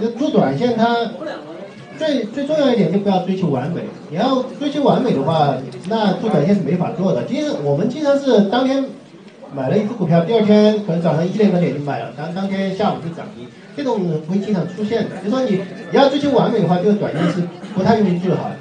就做短线它最最重要一点就不要追求完美。你要追求完美的话，那做短线是没法做的。其实我们经常是当天买了一只股票，第二天可能早上一两个点就买了，当当天下午就涨停，这种会经常出现的。就说你你要追求完美的话，这个短线是不太容易做好的。